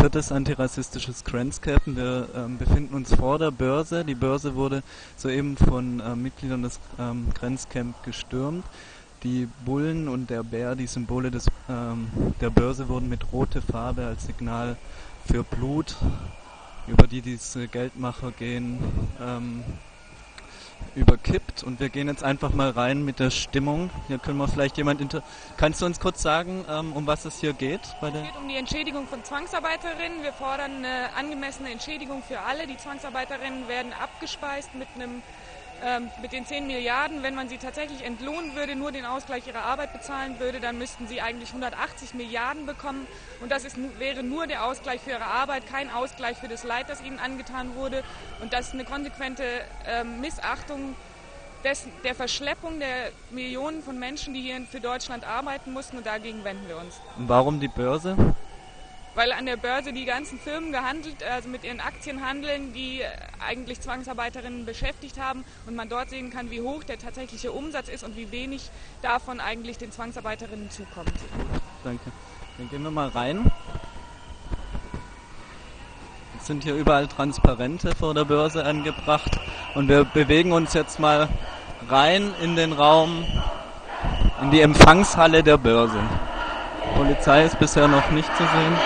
viertes antirassistisches Grenzcamp. Wir ähm, befinden uns vor der Börse. Die Börse wurde soeben von äh, Mitgliedern des ähm, Grenzcamp gestürmt. Die Bullen und der Bär, die Symbole des, ähm, der Börse, wurden mit rote Farbe als Signal für Blut, über die diese Geldmacher gehen, ähm, überkippt und wir gehen jetzt einfach mal rein mit der Stimmung. Hier können wir vielleicht jemand inter Kannst du uns kurz sagen, ähm, um was es hier geht? es geht um die Entschädigung von Zwangsarbeiterinnen. Wir fordern eine angemessene Entschädigung für alle. Die Zwangsarbeiterinnen werden abgespeist mit einem ähm, mit den 10 Milliarden, wenn man sie tatsächlich entlohnen würde, nur den Ausgleich ihrer Arbeit bezahlen würde, dann müssten sie eigentlich 180 Milliarden bekommen. Und das ist, wäre nur der Ausgleich für ihre Arbeit, kein Ausgleich für das Leid, das ihnen angetan wurde. Und das ist eine konsequente ähm, Missachtung des, der Verschleppung der Millionen von Menschen, die hier für Deutschland arbeiten mussten. Und dagegen wenden wir uns. Warum die Börse? Weil an der Börse die ganzen Firmen gehandelt, also mit ihren Aktien handeln, die eigentlich Zwangsarbeiterinnen beschäftigt haben und man dort sehen kann, wie hoch der tatsächliche Umsatz ist und wie wenig davon eigentlich den Zwangsarbeiterinnen zukommt. Danke. Dann gehen wir mal rein. Jetzt sind hier überall Transparente vor der Börse angebracht und wir bewegen uns jetzt mal rein in den Raum, in die Empfangshalle der Börse. Polizei ist bisher noch nicht zu sehen.